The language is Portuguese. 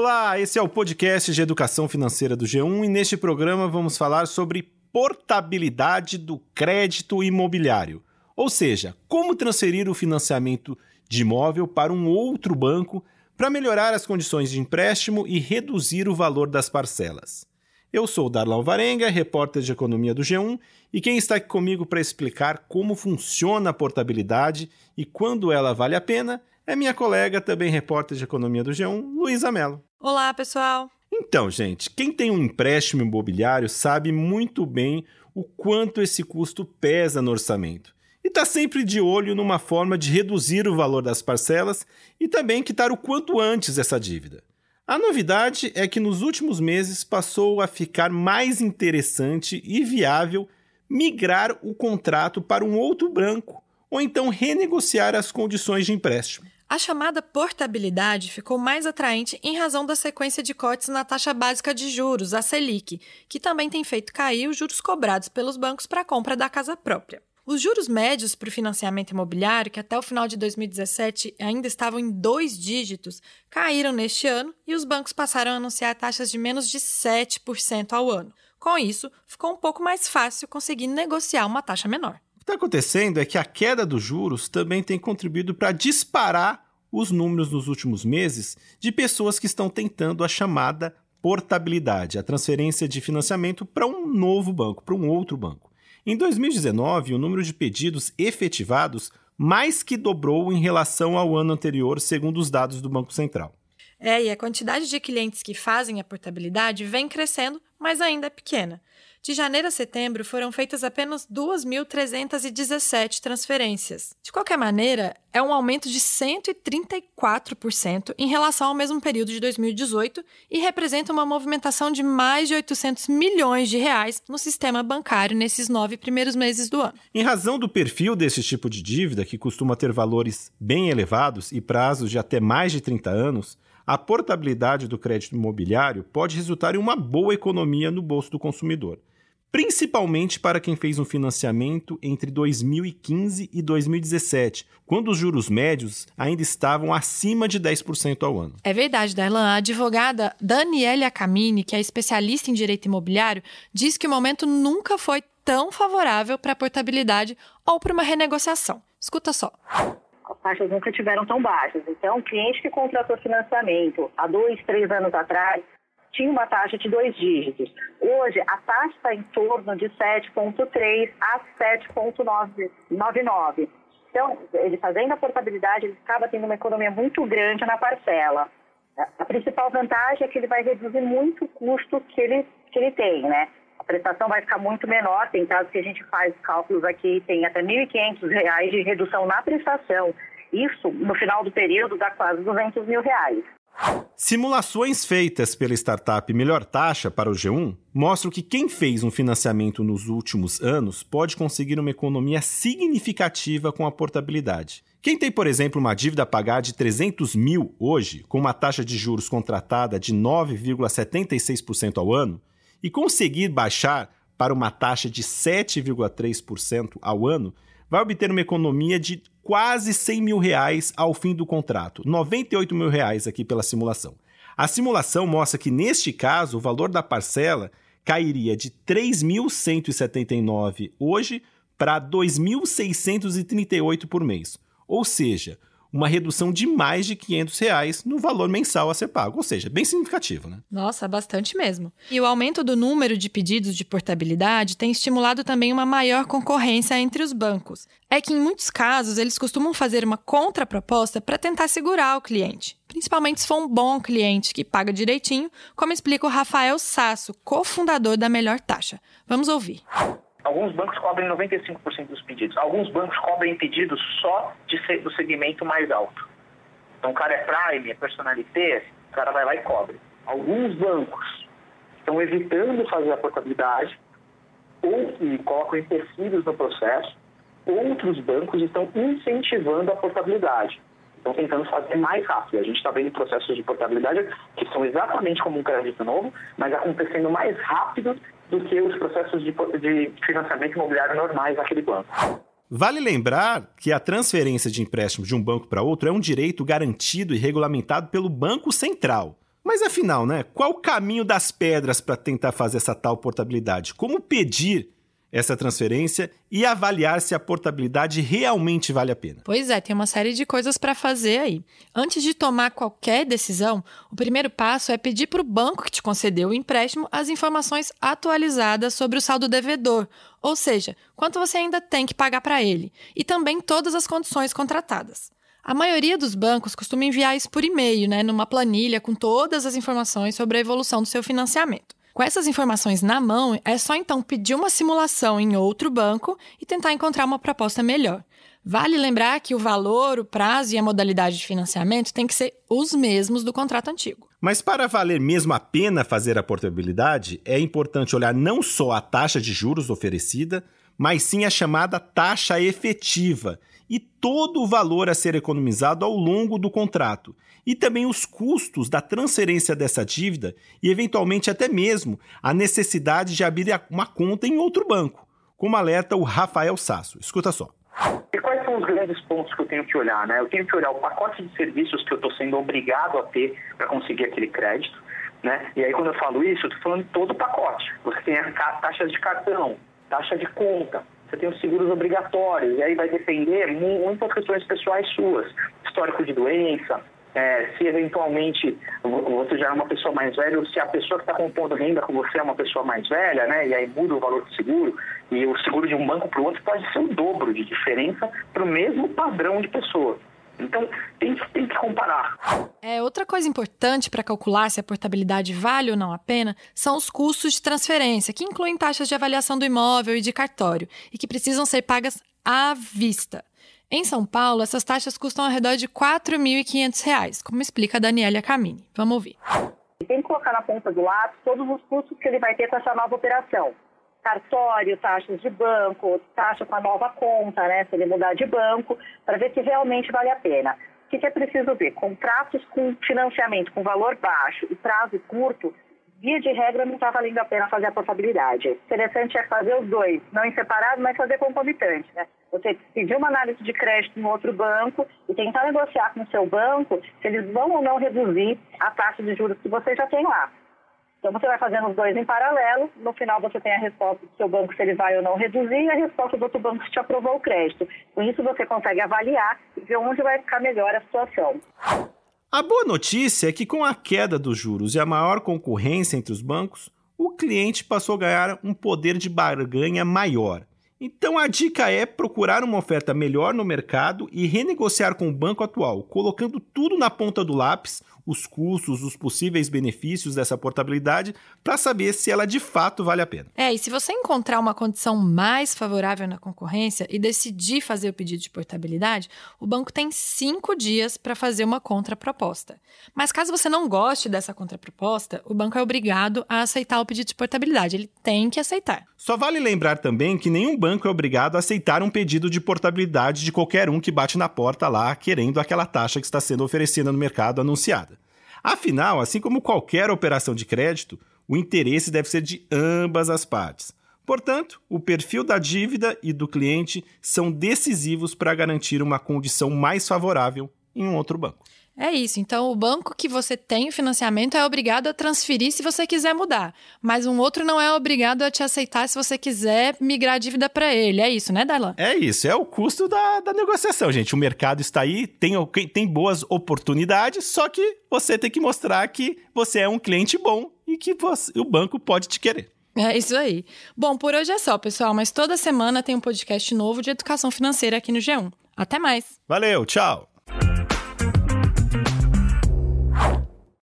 Olá, esse é o podcast de educação financeira do G1 e neste programa vamos falar sobre portabilidade do crédito imobiliário, ou seja, como transferir o financiamento de imóvel para um outro banco para melhorar as condições de empréstimo e reduzir o valor das parcelas. Eu sou Darlan Varenga, repórter de economia do G1, e quem está aqui comigo para explicar como funciona a portabilidade e quando ela vale a pena é minha colega, também repórter de economia do G1, Luísa Mello. Olá, pessoal. Então, gente, quem tem um empréstimo imobiliário sabe muito bem o quanto esse custo pesa no orçamento. E está sempre de olho numa forma de reduzir o valor das parcelas e também quitar o quanto antes essa dívida. A novidade é que nos últimos meses passou a ficar mais interessante e viável migrar o contrato para um outro banco ou então renegociar as condições de empréstimo. A chamada portabilidade ficou mais atraente em razão da sequência de cortes na taxa básica de juros, a Selic, que também tem feito cair os juros cobrados pelos bancos para a compra da casa própria. Os juros médios para o financiamento imobiliário, que até o final de 2017 ainda estavam em dois dígitos, caíram neste ano e os bancos passaram a anunciar taxas de menos de 7% ao ano. Com isso, ficou um pouco mais fácil conseguir negociar uma taxa menor está acontecendo é que a queda dos juros também tem contribuído para disparar os números nos últimos meses de pessoas que estão tentando a chamada portabilidade, a transferência de financiamento para um novo banco, para um outro banco. Em 2019, o número de pedidos efetivados mais que dobrou em relação ao ano anterior, segundo os dados do Banco Central. É, e a quantidade de clientes que fazem a portabilidade vem crescendo, mas ainda é pequena. De janeiro a setembro foram feitas apenas 2.317 transferências. De qualquer maneira, é um aumento de 134% em relação ao mesmo período de 2018 e representa uma movimentação de mais de 800 milhões de reais no sistema bancário nesses nove primeiros meses do ano. Em razão do perfil desse tipo de dívida, que costuma ter valores bem elevados e prazos de até mais de 30 anos, a portabilidade do crédito imobiliário pode resultar em uma boa economia no bolso do consumidor, principalmente para quem fez um financiamento entre 2015 e 2017, quando os juros médios ainda estavam acima de 10% ao ano. É verdade, Darlan. A advogada Daniela Camini, que é especialista em direito imobiliário, diz que o momento nunca foi tão favorável para a portabilidade ou para uma renegociação. Escuta só as taxas nunca tiveram tão baixas. Então, o cliente que contratou financiamento há dois, três anos atrás tinha uma taxa de dois dígitos. Hoje, a taxa está em torno de 7,3 a 7,99. Então, ele fazendo a portabilidade, ele acaba tendo uma economia muito grande na parcela. A principal vantagem é que ele vai reduzir muito o custo que ele, que ele tem, né? Prestação vai ficar muito menor. Tem casos que a gente faz cálculos aqui, tem até R$ 1.500 de redução na prestação. Isso, no final do período, dá quase 200 mil reais. Simulações feitas pela startup Melhor Taxa para o G1 mostram que quem fez um financiamento nos últimos anos pode conseguir uma economia significativa com a portabilidade. Quem tem, por exemplo, uma dívida a pagar de 300 mil hoje, com uma taxa de juros contratada de 9,76% ao ano, e conseguir baixar para uma taxa de 7,3% ao ano, vai obter uma economia de quase 100 mil reais ao fim do contrato, 98 mil reais aqui pela simulação. A simulação mostra que, neste caso, o valor da parcela cairia de 3.179 hoje para 2.638 por mês. Ou seja, uma redução de mais de 500 reais no valor mensal a ser pago, ou seja, bem significativo, né? Nossa, bastante mesmo. E o aumento do número de pedidos de portabilidade tem estimulado também uma maior concorrência entre os bancos. É que em muitos casos eles costumam fazer uma contraproposta para tentar segurar o cliente, principalmente se for um bom cliente que paga direitinho, como explica o Rafael Sasso, cofundador da Melhor Taxa. Vamos ouvir. Alguns bancos cobrem 95% dos pedidos. Alguns bancos cobrem pedidos só de, do segmento mais alto. Então, o cara é Prime, é Personalité, o cara vai lá e cobre. Alguns bancos estão evitando fazer a portabilidade ou que colocam empecilhos no processo. Outros bancos estão incentivando a portabilidade. Estão tentando fazer mais rápido. A gente está vendo processos de portabilidade que são exatamente como um crédito novo, mas acontecendo mais rápido do que os processos de, de financiamento imobiliário normais naquele banco. Vale lembrar que a transferência de empréstimo de um banco para outro é um direito garantido e regulamentado pelo Banco Central. Mas afinal, né? Qual o caminho das pedras para tentar fazer essa tal portabilidade? Como pedir essa transferência e avaliar se a portabilidade realmente vale a pena. Pois é, tem uma série de coisas para fazer aí. Antes de tomar qualquer decisão, o primeiro passo é pedir para o banco que te concedeu o empréstimo as informações atualizadas sobre o saldo devedor, ou seja, quanto você ainda tem que pagar para ele, e também todas as condições contratadas. A maioria dos bancos costuma enviar isso por e-mail, né, numa planilha com todas as informações sobre a evolução do seu financiamento. Com essas informações na mão, é só então pedir uma simulação em outro banco e tentar encontrar uma proposta melhor. Vale lembrar que o valor, o prazo e a modalidade de financiamento têm que ser os mesmos do contrato antigo. Mas para valer mesmo a pena fazer a portabilidade, é importante olhar não só a taxa de juros oferecida, mas sim a chamada taxa efetiva, e todo o valor a ser economizado ao longo do contrato, e também os custos da transferência dessa dívida e, eventualmente, até mesmo a necessidade de abrir uma conta em outro banco, como alerta o Rafael Sasso. Escuta só. E quais são os grandes pontos que eu tenho que olhar? Né? Eu tenho que olhar o pacote de serviços que eu estou sendo obrigado a ter para conseguir aquele crédito. Né? E aí, quando eu falo isso, eu estou falando de todo o pacote. Você tem as taxas de cartão, taxa de conta, você tem os seguros obrigatórios, e aí vai depender muitas questões pessoais suas, histórico de doença, é, se eventualmente você já é uma pessoa mais velha, ou se a pessoa que está compondo renda com você é uma pessoa mais velha, né, e aí muda o valor do seguro, e o seguro de um banco para o outro pode ser o dobro de diferença para o mesmo padrão de pessoa. Então, tem, tem que comparar. É, outra coisa importante para calcular se a portabilidade vale ou não a pena são os custos de transferência, que incluem taxas de avaliação do imóvel e de cartório, e que precisam ser pagas à vista. Em São Paulo, essas taxas custam ao redor de R$ 4.500, como explica a Daniela Camini. Vamos ouvir. Tem que colocar na ponta do lápis todos os custos que ele vai ter com essa nova operação cartório, taxas de banco, taxa com a nova conta, né, se ele mudar de banco, para ver se realmente vale a pena. O que, que é preciso ver? Contratos com financiamento com valor baixo e prazo curto, via de regra não está valendo a pena fazer a portabilidade. O interessante é fazer os dois, não em separado, mas fazer concomitante. Né? Você pedir uma análise de crédito no outro banco e tentar negociar com o seu banco se eles vão ou não reduzir a taxa de juros que você já tem lá. Então você vai fazendo os dois em paralelo, no final você tem a resposta do seu banco se ele vai ou não reduzir e a resposta do outro banco se te aprovou o crédito. Com isso você consegue avaliar e ver onde vai ficar melhor a situação. A boa notícia é que com a queda dos juros e a maior concorrência entre os bancos, o cliente passou a ganhar um poder de barganha maior. Então a dica é procurar uma oferta melhor no mercado e renegociar com o banco atual, colocando tudo na ponta do lápis, os custos, os possíveis benefícios dessa portabilidade para saber se ela de fato vale a pena. É, e se você encontrar uma condição mais favorável na concorrência e decidir fazer o pedido de portabilidade, o banco tem cinco dias para fazer uma contraproposta. Mas caso você não goste dessa contraproposta, o banco é obrigado a aceitar o pedido de portabilidade. Ele tem que aceitar. Só vale lembrar também que nenhum banco é obrigado a aceitar um pedido de portabilidade de qualquer um que bate na porta lá querendo aquela taxa que está sendo oferecida no mercado anunciada. Afinal, assim como qualquer operação de crédito, o interesse deve ser de ambas as partes. Portanto, o perfil da dívida e do cliente são decisivos para garantir uma condição mais favorável em um outro banco. É isso. Então, o banco que você tem o financiamento é obrigado a transferir se você quiser mudar. Mas um outro não é obrigado a te aceitar se você quiser migrar a dívida para ele. É isso, né, Darlan? É isso. É o custo da, da negociação, gente. O mercado está aí, tem, tem boas oportunidades, só que você tem que mostrar que você é um cliente bom e que você, o banco pode te querer. É isso aí. Bom, por hoje é só, pessoal. Mas toda semana tem um podcast novo de educação financeira aqui no G1. Até mais. Valeu, tchau.